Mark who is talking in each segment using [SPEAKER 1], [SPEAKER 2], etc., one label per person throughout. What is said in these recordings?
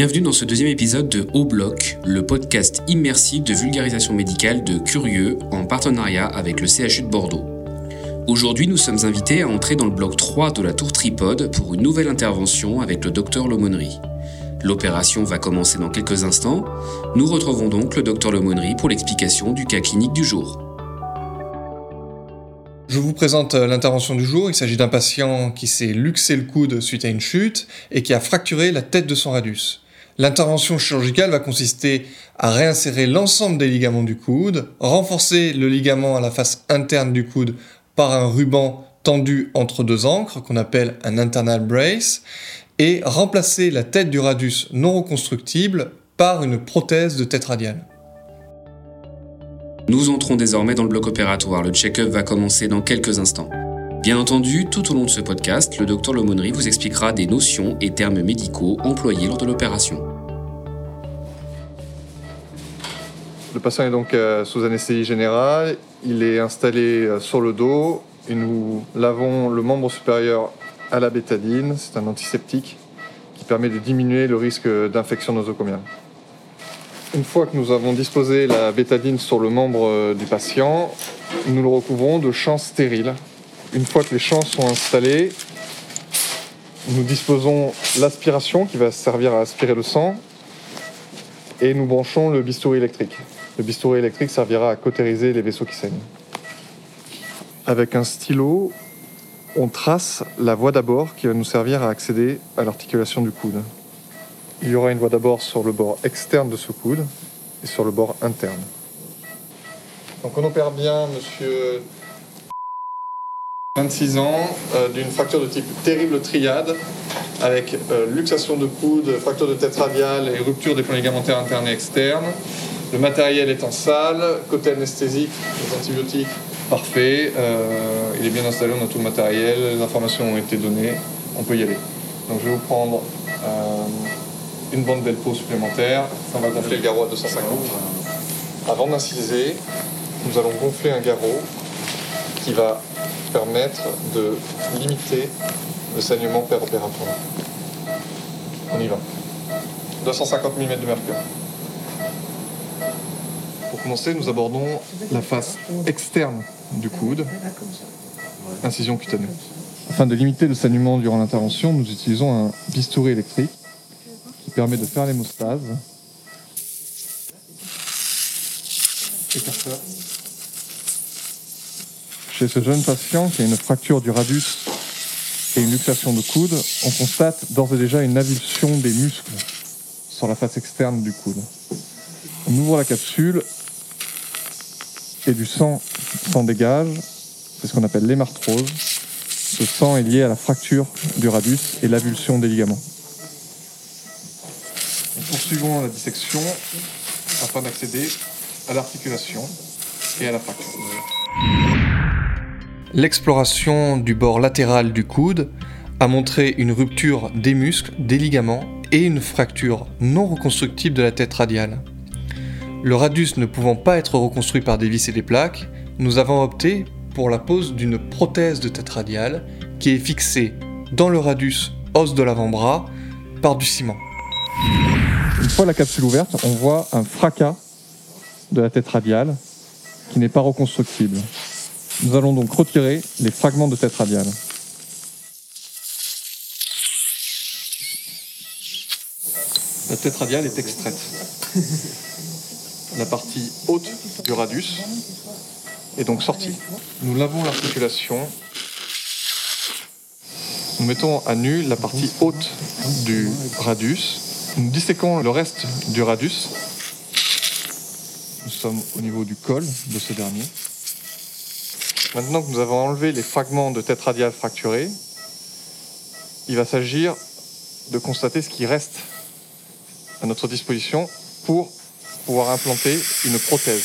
[SPEAKER 1] Bienvenue dans ce deuxième épisode de Haut Bloc, le podcast immersif de vulgarisation médicale de Curieux en partenariat avec le CHU de Bordeaux. Aujourd'hui, nous sommes invités à entrer dans le bloc 3 de la tour Tripode pour une nouvelle intervention avec le docteur Lomonnerie. L'opération va commencer dans quelques instants. Nous retrouvons donc le docteur Lomonnerie pour l'explication du cas clinique du jour.
[SPEAKER 2] Je vous présente euh, l'intervention du jour. Il s'agit d'un patient qui s'est luxé le coude suite à une chute et qui a fracturé la tête de son radius. L'intervention chirurgicale va consister à réinsérer l'ensemble des ligaments du coude, renforcer le ligament à la face interne du coude par un ruban tendu entre deux encres qu'on appelle un internal brace et remplacer la tête du radius non reconstructible par une prothèse de tête radiale.
[SPEAKER 1] Nous entrons désormais dans le bloc opératoire. Le check-up va commencer dans quelques instants. Bien entendu, tout au long de ce podcast, le docteur Lomonnerie vous expliquera des notions et termes médicaux employés lors de l'opération.
[SPEAKER 2] Le patient est donc euh, sous anesthésie générale, il est installé euh, sur le dos et nous lavons le membre supérieur à la bétadine, c'est un antiseptique qui permet de diminuer le risque d'infection nosocomiale. Une fois que nous avons disposé la bétadine sur le membre euh, du patient, nous le recouvrons de champs stériles. Une fois que les champs sont installés, nous disposons l'aspiration qui va servir à aspirer le sang et nous branchons le bistouri électrique. Le bistouri électrique servira à cautériser les vaisseaux qui saignent. Avec un stylo, on trace la voie d'abord qui va nous servir à accéder à l'articulation du coude. Il y aura une voie d'abord sur le bord externe de ce coude et sur le bord interne. Donc on opère bien monsieur 26 ans, euh, d'une fracture de type terrible triade, avec euh, luxation de coude, fracture de tête radiale et rupture des ligamentaires internes et externes. Le matériel est en salle, côté anesthésique, les antibiotiques, parfait. Euh, il est bien installé, on a tout le matériel, les informations ont été données, on peut y aller. Donc je vais vous prendre une bande d'elpo supplémentaire. On va gonfler le garrot à 250. Avant d'inciser, nous allons gonfler un garrot qui va permettre de limiter le saignement péropératoire. On y va. 250 mm de mercure. Pour commencer, nous abordons la face externe du coude, incision cutanée. Afin de limiter le saignement durant l'intervention, nous utilisons un bistouri électrique permet de faire l'hémostase. Chez ce jeune patient qui a une fracture du radius et une luxation de coude, on constate d'ores et déjà une avulsion des muscles sur la face externe du coude. On ouvre la capsule et du sang s'en dégage. C'est ce qu'on appelle l'hémarthrose. Ce sang est lié à la fracture du radius et l'avulsion des ligaments poursuivons la dissection afin d'accéder à l'articulation et à la fracture. L'exploration du bord latéral du coude a montré une rupture des muscles, des ligaments et une fracture non reconstructible de la tête radiale. Le radius ne pouvant pas être reconstruit par des vis et des plaques, nous avons opté pour la pose d'une prothèse de tête radiale qui est fixée dans le radius os de l'avant-bras par du ciment. Une fois la capsule ouverte, on voit un fracas de la tête radiale qui n'est pas reconstructible. Nous allons donc retirer les fragments de tête radiale. La tête radiale est extraite. La partie haute du radius est donc sortie. Nous lavons l'articulation. Nous mettons à nu la partie haute du radius nous disséquons le reste du radius Nous sommes au niveau du col de ce dernier. Maintenant que nous avons enlevé les fragments de tête radiale fracturés, il va s'agir de constater ce qui reste à notre disposition pour pouvoir implanter une prothèse.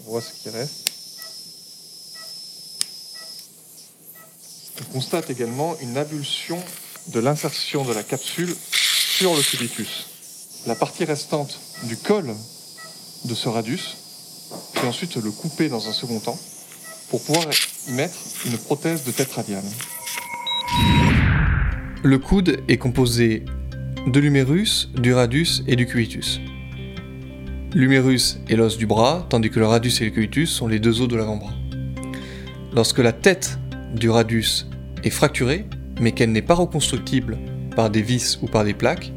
[SPEAKER 2] On voit ce qui reste. On constate également une avulsion de l'insertion de la capsule sur le cubitus. La partie restante du col de ce radius, puis ensuite le couper dans un second temps pour pouvoir mettre une prothèse de tête radiale.
[SPEAKER 3] Le coude est composé de l'humérus, du radius et du cubitus. L'humérus est l'os du bras, tandis que le radius et le cubitus sont les deux os de l'avant-bras. Lorsque la tête du radius est fracturée, mais qu'elle n'est pas reconstructible par des vis ou par des plaques,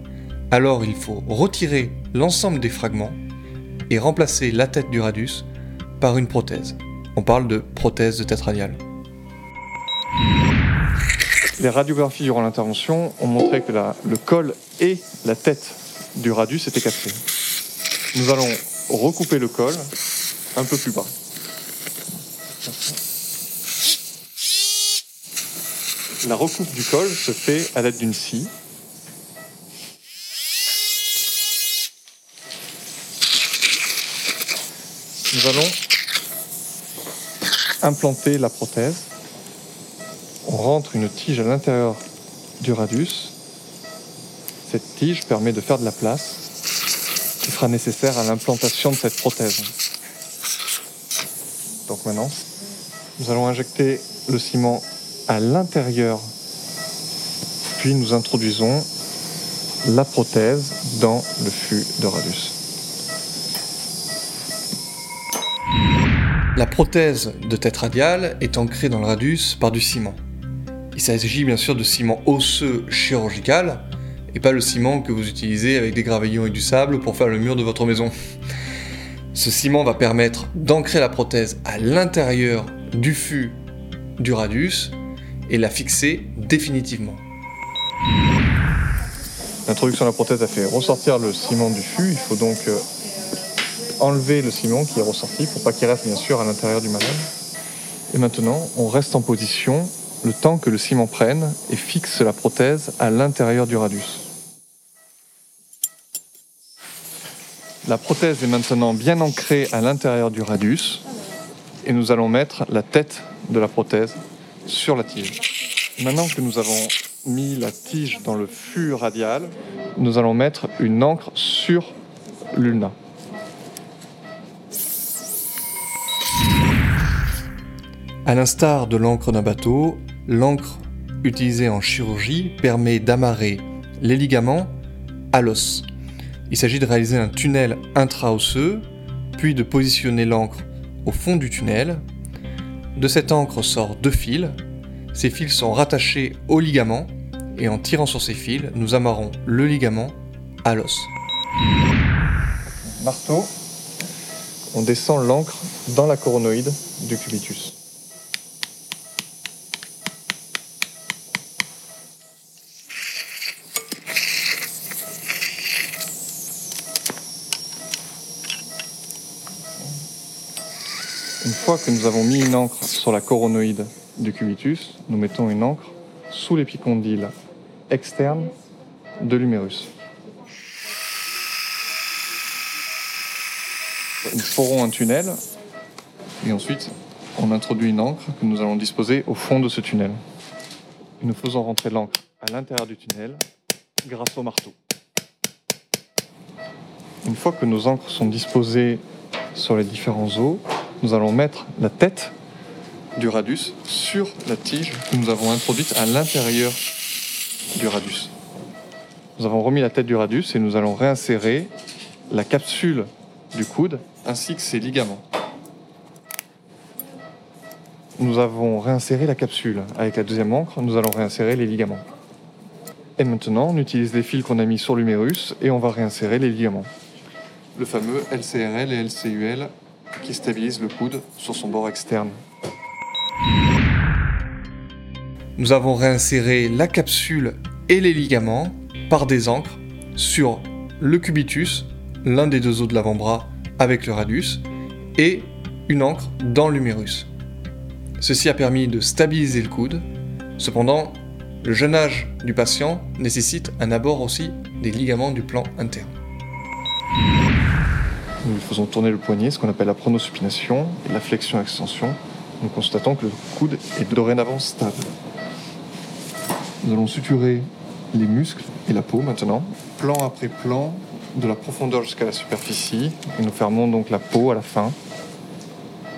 [SPEAKER 3] alors il faut retirer l'ensemble des fragments et remplacer la tête du radius par une prothèse. On parle de prothèse de tête radiale.
[SPEAKER 2] Les radiographies durant l'intervention ont montré que le col et la tête du radius étaient cassés. Nous allons recouper le col un peu plus bas. La recoupe du col se fait à l'aide d'une scie. Nous allons implanter la prothèse. On rentre une tige à l'intérieur du radius. Cette tige permet de faire de la place qui sera nécessaire à l'implantation de cette prothèse. Donc maintenant, nous allons injecter le ciment à l'intérieur, puis nous introduisons la prothèse dans le fût de radius.
[SPEAKER 3] La prothèse de tête radiale est ancrée dans le radius par du ciment. Il s'agit bien sûr de ciment osseux chirurgical et pas le ciment que vous utilisez avec des gravillons et du sable pour faire le mur de votre maison. Ce ciment va permettre d'ancrer la prothèse à l'intérieur du fût du radius et la fixer définitivement.
[SPEAKER 2] L'introduction de la prothèse a fait ressortir le ciment du fût. Il faut donc euh, enlever le ciment qui est ressorti pour pas qu'il reste bien sûr à l'intérieur du malade. Et maintenant, on reste en position le temps que le ciment prenne et fixe la prothèse à l'intérieur du radius. La prothèse est maintenant bien ancrée à l'intérieur du radius et nous allons mettre la tête de la prothèse sur la tige. Maintenant que nous avons mis la tige dans le fût radial, nous allons mettre une encre sur l'ulna.
[SPEAKER 3] À l'instar de l'encre d'un bateau, l'encre utilisée en chirurgie permet d'amarrer les ligaments à l'os. Il s'agit de réaliser un tunnel intraosseux, puis de positionner l'encre au fond du tunnel. De cette encre sort deux fils. Ces fils sont rattachés au ligament et en tirant sur ces fils, nous amarrons le ligament à l'os.
[SPEAKER 2] Marteau, on descend l'encre dans la coronoïde du cubitus. Fois que nous avons mis une encre sur la coronoïde du cubitus, nous mettons une encre sous l'épicondyle externe de l'humérus. Nous forons un tunnel et ensuite on introduit une encre que nous allons disposer au fond de ce tunnel. Nous faisons rentrer l'encre à l'intérieur du tunnel grâce au marteau. Une fois que nos encres sont disposées sur les différents os, nous allons mettre la tête du radius sur la tige que nous avons introduite à l'intérieur du radius. Nous avons remis la tête du radius et nous allons réinsérer la capsule du coude ainsi que ses ligaments. Nous avons réinséré la capsule. Avec la deuxième encre, nous allons réinsérer les ligaments. Et maintenant, on utilise les fils qu'on a mis sur l'humérus et on va réinsérer les ligaments. Le fameux LCRL et LCUL qui stabilisent le coude sur son bord externe.
[SPEAKER 3] Nous avons réinséré la capsule et les ligaments par des encres sur le cubitus, l'un des deux os de l'avant-bras avec le radius, et une encre dans l'humérus. Ceci a permis de stabiliser le coude. Cependant, le jeune âge du patient nécessite un abord aussi des ligaments du plan interne.
[SPEAKER 2] Faisons tourner le poignet, ce qu'on appelle la pronosupination et la flexion-extension. Nous constatons que le coude est dorénavant stable. Nous allons suturer les muscles et la peau maintenant, plan après plan, de la profondeur jusqu'à la superficie. Nous fermons donc la peau à la fin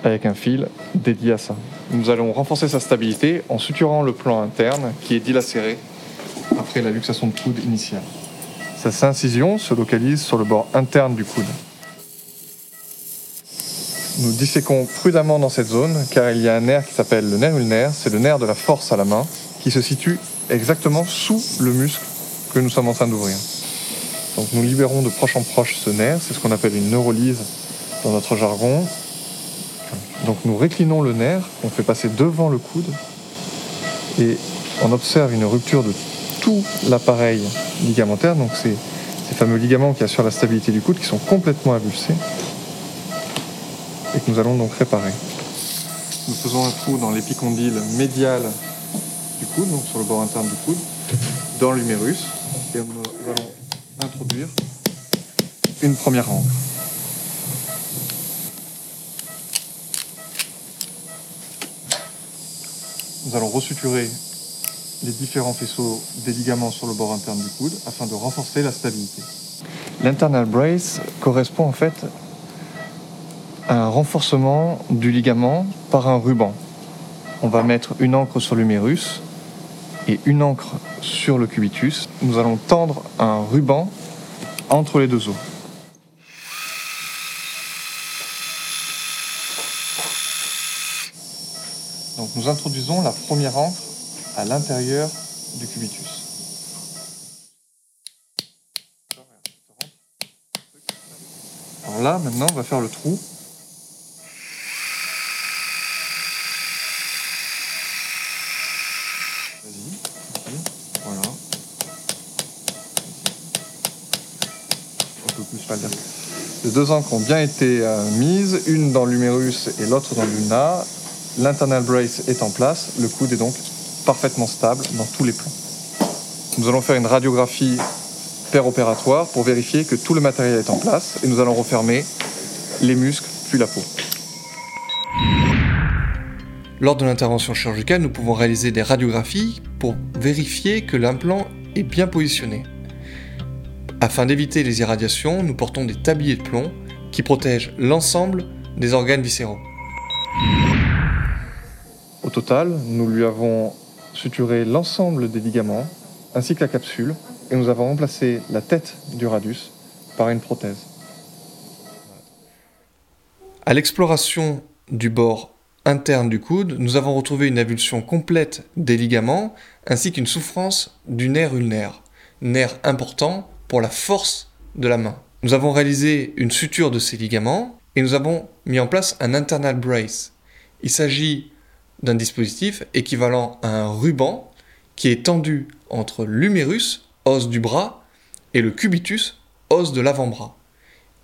[SPEAKER 2] avec un fil dédié à ça. Nous allons renforcer sa stabilité en suturant le plan interne qui est dilacéré après la luxation de coude initiale. Cette incision se localise sur le bord interne du coude. Nous disséquons prudemment dans cette zone car il y a un nerf qui s'appelle le nerf ulnaire, c'est le nerf de la force à la main qui se situe exactement sous le muscle que nous sommes en train d'ouvrir. Donc nous libérons de proche en proche ce nerf, c'est ce qu'on appelle une neurolyse dans notre jargon. Donc nous réclinons le nerf, on fait passer devant le coude. Et on observe une rupture de tout l'appareil ligamentaire, donc c'est ces fameux ligaments qui assurent la stabilité du coude qui sont complètement avulsés et que nous allons donc réparer. Nous faisons un trou dans l'épicondyle médial du coude, donc sur le bord interne du coude, dans l'humérus, et nous allons introduire une première encre. Nous allons resuturer les différents faisceaux des ligaments sur le bord interne du coude afin de renforcer la stabilité. L'internal brace correspond en fait un renforcement du ligament par un ruban. On va mettre une encre sur l'humérus et une encre sur le cubitus. Nous allons tendre un ruban entre les deux os. Donc nous introduisons la première encre à l'intérieur du cubitus. Alors là, maintenant, on va faire le trou Les deux encres ont bien été euh, mises, une dans l'humérus et l'autre dans l'ulna. L'internal brace est en place, le coude est donc parfaitement stable dans tous les plans. Nous allons faire une radiographie opératoire pour vérifier que tout le matériel est en place et nous allons refermer les muscles puis la peau.
[SPEAKER 3] Lors de l'intervention chirurgicale, nous pouvons réaliser des radiographies pour vérifier que l'implant est bien positionné. Afin d'éviter les irradiations, nous portons des tabliers de plomb qui protègent l'ensemble des organes viscéraux.
[SPEAKER 2] Au total, nous lui avons suturé l'ensemble des ligaments ainsi que la capsule et nous avons remplacé la tête du radius par une prothèse.
[SPEAKER 3] À l'exploration du bord interne du coude, nous avons retrouvé une avulsion complète des ligaments ainsi qu'une souffrance du nerf ulnaire, nerf important la force de la main. Nous avons réalisé une suture de ces ligaments et nous avons mis en place un internal brace. Il s'agit d'un dispositif équivalent à un ruban qui est tendu entre l'humérus, os du bras, et le cubitus, os de l'avant-bras.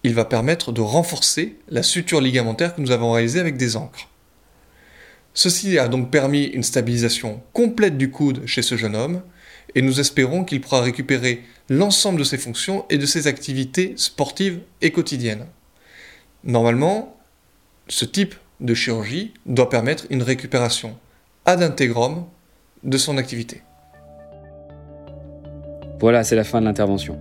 [SPEAKER 3] Il va permettre de renforcer la suture ligamentaire que nous avons réalisée avec des encres. Ceci a donc permis une stabilisation complète du coude chez ce jeune homme, et nous espérons qu'il pourra récupérer l'ensemble de ses fonctions et de ses activités sportives et quotidiennes. Normalement, ce type de chirurgie doit permettre une récupération ad intégrum de son activité.
[SPEAKER 1] Voilà, c'est la fin de l'intervention.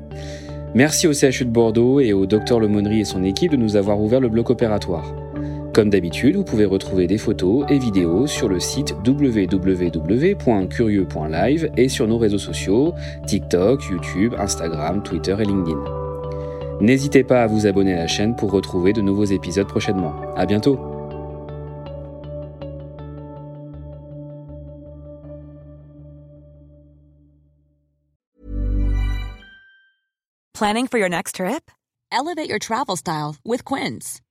[SPEAKER 1] Merci au CHU de Bordeaux et au docteur Lemonnerie et son équipe de nous avoir ouvert le bloc opératoire. Comme d'habitude, vous pouvez retrouver des photos et vidéos sur le site www.curieux.live et sur nos réseaux sociaux TikTok, YouTube, Instagram, Twitter et LinkedIn. N'hésitez pas à vous abonner à la chaîne pour retrouver de nouveaux épisodes prochainement. À bientôt!
[SPEAKER 4] Planning for your next trip? Elevate your travel style with Quince.